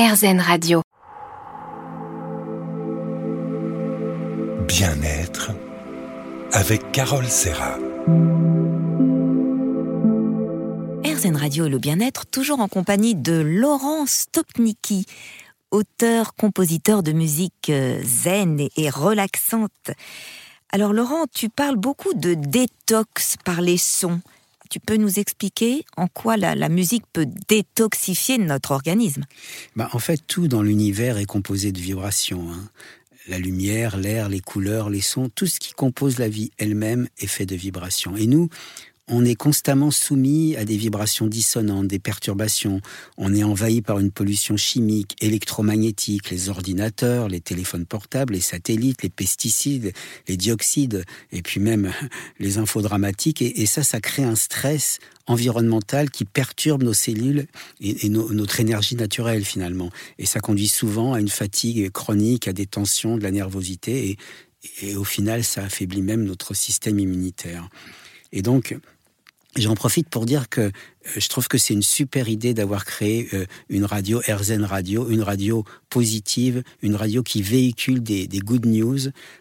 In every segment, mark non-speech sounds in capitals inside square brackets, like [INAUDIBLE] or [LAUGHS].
RZN Radio. Bien-être avec Carole Serra. RZN Radio et le bien-être, toujours en compagnie de Laurent Stopnicki, auteur, compositeur de musique euh, zen et relaxante. Alors Laurent, tu parles beaucoup de détox par les sons. Tu peux nous expliquer en quoi la, musique peut détoxifier notre organisme? Bah, En fait, tout dans l'univers est composé de vibrations. Hein. La lumière, l'air, les couleurs, les sons, tout ce qui compose la vie elle-même est fait de vibrations. Et nous, on est constamment soumis à des vibrations dissonantes, des perturbations. On est envahi par une pollution chimique, électromagnétique, les ordinateurs, les téléphones portables, les satellites, les pesticides, les dioxydes, et puis même [LAUGHS] les infos dramatiques. Et, ça, ça crée un stress environnemental qui perturbe nos cellules et, notre énergie naturelle finalement. Et ça conduit souvent à une fatigue chronique, à des tensions, de la nervosité, et, et au final, ça affaiblit même notre système immunitaire. Et donc, J'en profite pour dire que je trouve que c'est une super idée d'avoir créé euh, une radio, RZN Radio, une radio positive, une radio qui véhicule des, good news,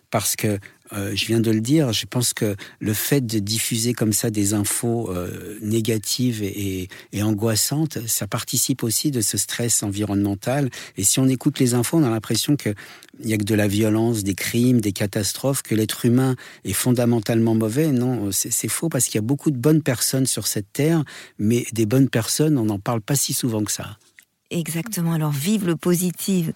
parce que euh, je viens de le dire, je pense que le fait de diffuser comme ça des infos euh, négatives et, angoissantes, ça participe aussi de ce stress environnemental. Et si on écoute les infos, on a l'impression qu'il n'y a que de la violence, des crimes, des catastrophes, que l'être humain est fondamentalement mauvais. Non, c'est faux parce qu'il y a beaucoup de bonnes personnes sur cette terre, des bonnes personnes, on n'en parle pas si souvent que ça. Exactement, alors vive le positif.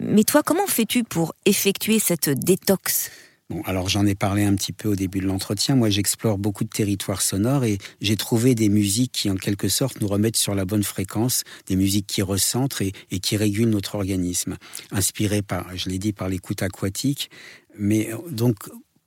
Mais toi, comment fais-tu pour effectuer cette détox? Bon, alors j'en ai parlé un petit peu au début de l'entretien. Moi, j'explore beaucoup de territoires sonores et j'ai trouvé des musiques qui, en quelque sorte, nous remettent sur la bonne fréquence, des musiques qui recentrent et, qui régulent notre organisme. Inspirées par, je l'ai dit, par l'écoute aquatique. Mais donc,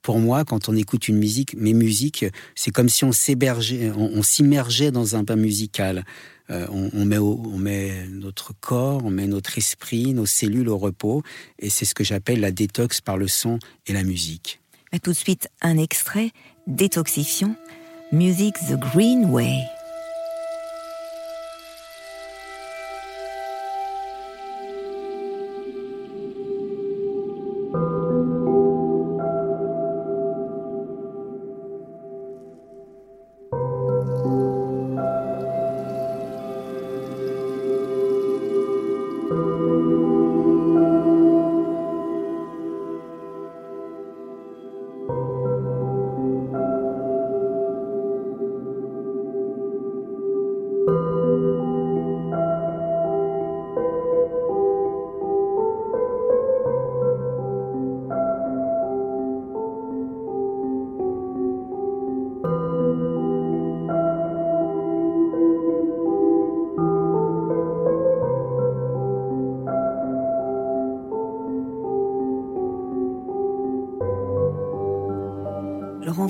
pour moi, quand on écoute une musique, mes musiques, c'est comme si on on s'immergeait dans un bain musical. Euh, on, met on, met notre corps, on met notre esprit, nos cellules au repos, et c'est ce que j'appelle la détox par le son et la musique. tout de suite, un extrait, Détoxifiant, Music the Green Way.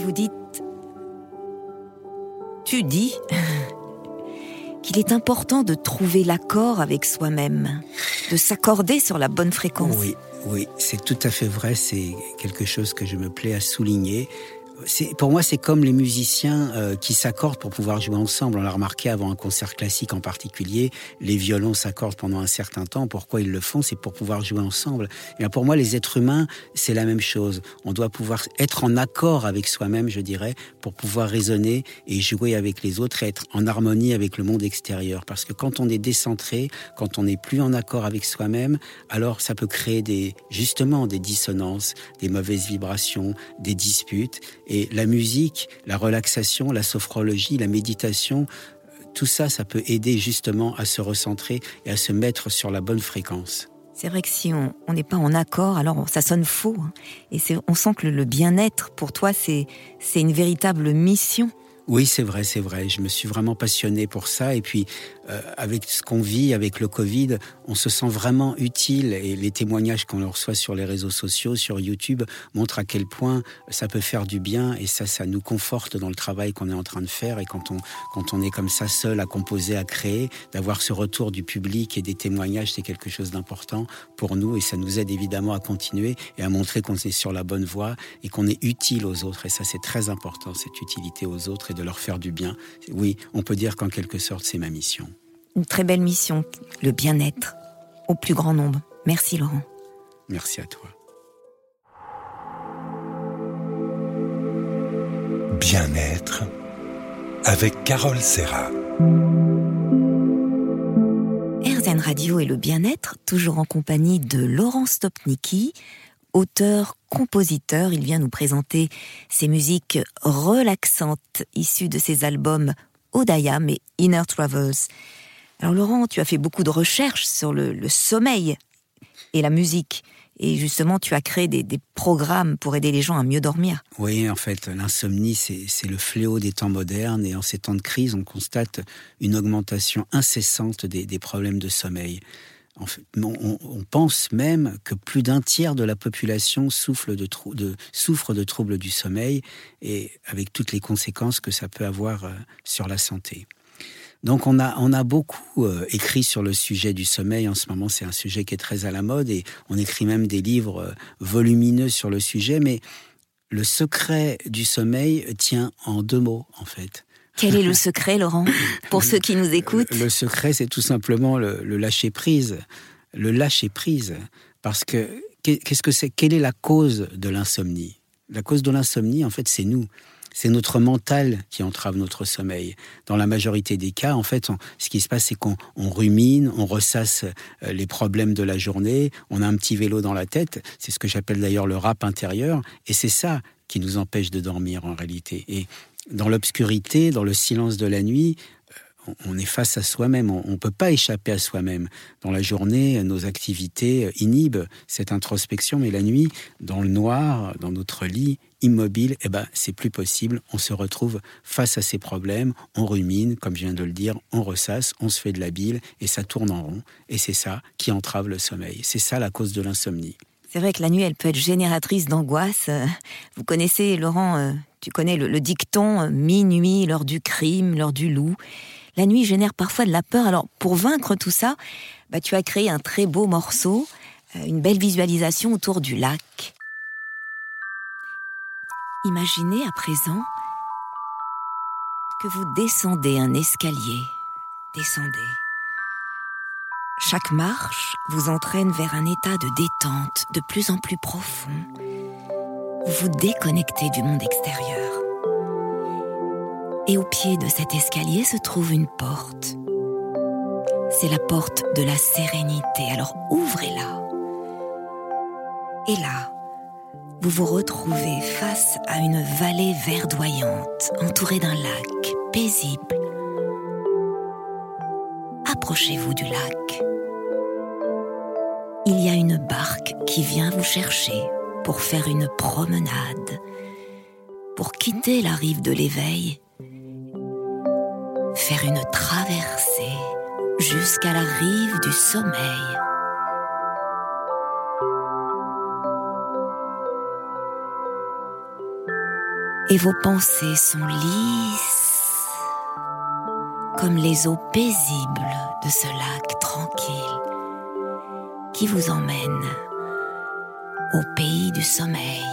Vous dites, tu dis [LAUGHS] qu'il est important de trouver l'accord avec soi-même, de s'accorder sur la bonne fréquence. Oui, oui, c'est tout à fait vrai, c'est quelque chose que je me plais à souligner pour moi, c'est comme les musiciens euh, qui s'accordent pour pouvoir jouer ensemble. On l'a remarqué avant un concert classique en particulier, les violons s'accordent pendant un certain temps. Pourquoi ils le font? C'est pour pouvoir jouer ensemble. Et pour moi, les êtres humains, c'est la même chose. On doit pouvoir être en accord avec soi-même, je dirais, pour pouvoir raisonner et jouer avec les autres être en harmonie avec le monde extérieur. Parce que quand on est décentré, quand on n'est plus en accord avec soi-même, alors ça peut créer des, justement des dissonances, des mauvaises vibrations, des disputes. Et la musique, la relaxation, la sophrologie, la méditation, tout ça, ça peut aider justement à se recentrer et à se mettre sur la bonne fréquence. C'est vrai que si on n'est pas en accord, alors ça sonne faux. Hein. Et on sent que le bien-être, pour toi, c'est une véritable mission. Oui, c'est vrai, c'est vrai. Je me suis vraiment passionné pour ça. Et puis, euh, avec ce qu'on vit, avec le Covid, on se sent vraiment utile. Et les témoignages qu'on reçoit sur les réseaux sociaux, sur YouTube, montrent à quel point ça peut faire du bien. Et ça, ça nous conforte dans le travail qu'on est en train de faire. Et quand on, quand on est comme ça seul à composer, à créer, d'avoir ce retour du public et des témoignages, c'est quelque chose d'important pour nous. Et ça nous aide évidemment à continuer et à montrer qu'on est sur la bonne voie et qu'on est utile aux autres. Et ça, c'est très important, cette utilité aux autres de leur faire du bien. Oui, on peut dire qu'en quelque sorte, c'est ma mission. Une très belle mission, le bien-être. au plus grand nombre. Merci Laurent. Merci à toi. Bien-être avec Carole Serra. RZN Radio et le bien-être, toujours en compagnie de Laurent Stopnicki, auteur, compositeur. Il vient nous présenter ses musiques relaxantes issues de ses albums Odayam et Inner Travels. Alors Laurent, tu as fait beaucoup de recherches sur le, sommeil et la musique. Et justement, tu as créé des, programmes pour aider les gens à mieux dormir. Oui, en fait, l'insomnie, c'est le fléau des temps modernes. Et en ces temps de crise, on constate une augmentation incessante des, problèmes de sommeil. On, pense même que plus d'un tiers de la population souffre de, troubles du sommeil, et avec toutes les conséquences que ça peut avoir euh, sur la santé. Donc on a, on a beaucoup euh, écrit sur le sujet du sommeil. En ce moment, c'est un sujet qui est très à la mode et on écrit même des livres euh, volumineux sur le sujet. Mais le secret du sommeil tient en deux mots, en fait. Quel est le secret, Laurent, pour ceux qui nous écoutent Le, secret, c'est tout simplement le, le lâcher prise. Le lâcher prise. Parce que qu'est-ce que c'est Quelle est la cause de l'insomnie? La cause de l'insomnie, en fait, c'est nous c'est notre mental qui entrave notre sommeil. Dans la majorité des cas, en fait, ce qui se passe, c'est qu'on rumine, on ressasse euh, les problèmes de la journée, on a un petit vélo dans la tête, c'est ce que j'appelle d'ailleurs le rap intérieur, et c'est ça qui nous empêche de dormir en réalité. Et dans l'obscurité, dans le silence de la nuit, on est face à soi-même, on ne peut pas échapper à soi-même. Dans la journée, nos activités inhibent cette introspection, mais la nuit, dans le noir, dans notre lit, immobile, eh ben, c'est plus possible. On se retrouve face à ces problèmes, on rumine, comme je viens de le dire, on ressasse, on se fait de la bile, et ça tourne en rond. Et c'est ça qui entrave le sommeil. C'est ça la cause de l'insomnie. C'est vrai que la nuit, elle peut être génératrice d'angoisse. Vous connaissez, Laurent, euh, tu connais le, dicton euh, minuit, l'heure du crime, l'heure du loup la nuit génère parfois de la peur. Alors, pour vaincre tout ça, bah, tu as créé un très beau morceau, euh, une belle visualisation autour du lac. Imaginez à présent que vous descendez un escalier. Descendez. Chaque marche vous entraîne vers un état de détente de plus en plus profond. Vous vous déconnectez du monde extérieur. Et au pied de cet escalier se trouve une porte. C'est la porte de la sérénité, alors ouvrez-la. Et là, vous vous retrouvez face à une vallée verdoyante, entourée d'un lac paisible. Approchez-vous du lac. Il y a une barque qui vient vous chercher pour faire une promenade, pour quitter la rive de l'éveil faire une traversée jusqu'à la rive du sommeil. Et vos pensées sont lisses comme les eaux paisibles de ce lac tranquille qui vous emmène au pays du sommeil.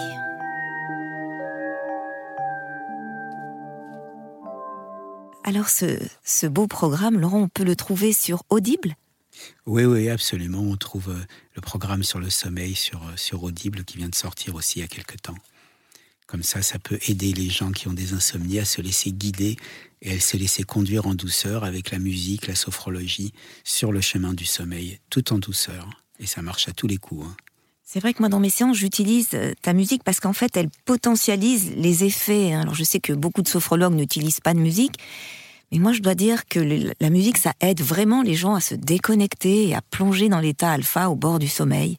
Alors ce, beau programme, Laurent, on peut le trouver sur Audible? Oui, oui, absolument. On trouve euh, le programme sur le sommeil sur, euh, sur Audible qui vient de sortir aussi il y a quelque temps. Comme ça, ça peut aider les gens qui ont des insomnies à se laisser guider et à se laisser conduire en douceur avec la musique, la sophrologie, sur le chemin du sommeil, tout en douceur. Et ça marche à tous les coups. Hein. C'est vrai que moi, dans mes séances, j'utilise euh, ta musique parce qu'en fait, elle potentialise les effets. Hein. Alors, je sais que beaucoup de sophrologues n'utilisent pas de musique, mais moi, je dois dire que la musique, ça aide vraiment les gens à se déconnecter et à plonger dans l'état alpha au bord du sommeil.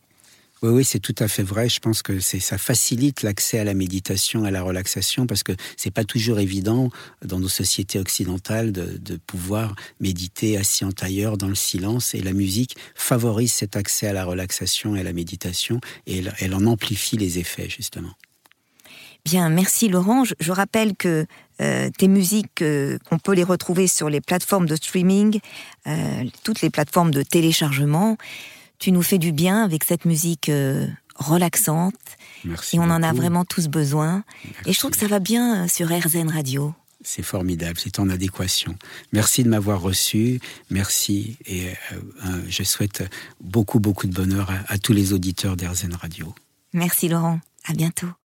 Oui, oui, c'est tout à fait vrai. Je pense que ça facilite l'accès à la méditation, à la relaxation, parce que c'est pas toujours évident dans nos sociétés occidentales de, pouvoir méditer assis en tailleur dans le silence. Et la musique favorise cet accès à la relaxation et à la méditation, et elle, en amplifie les effets justement. Bien, merci Laurent. Je, rappelle que euh, tes musiques, euh, on peut les retrouver sur les plateformes de streaming, euh, toutes les plateformes de téléchargement tu nous fais du bien avec cette musique euh, relaxante. Merci et on en a vraiment tous besoin. Et je trouve que ça va bien euh, sur RZN Radio. C'est formidable, c'est en adéquation. Merci de m'avoir reçu, merci et euh, je souhaite beaucoup beaucoup de bonheur à, tous les auditeurs d'RZN Radio. Merci Laurent, à bientôt.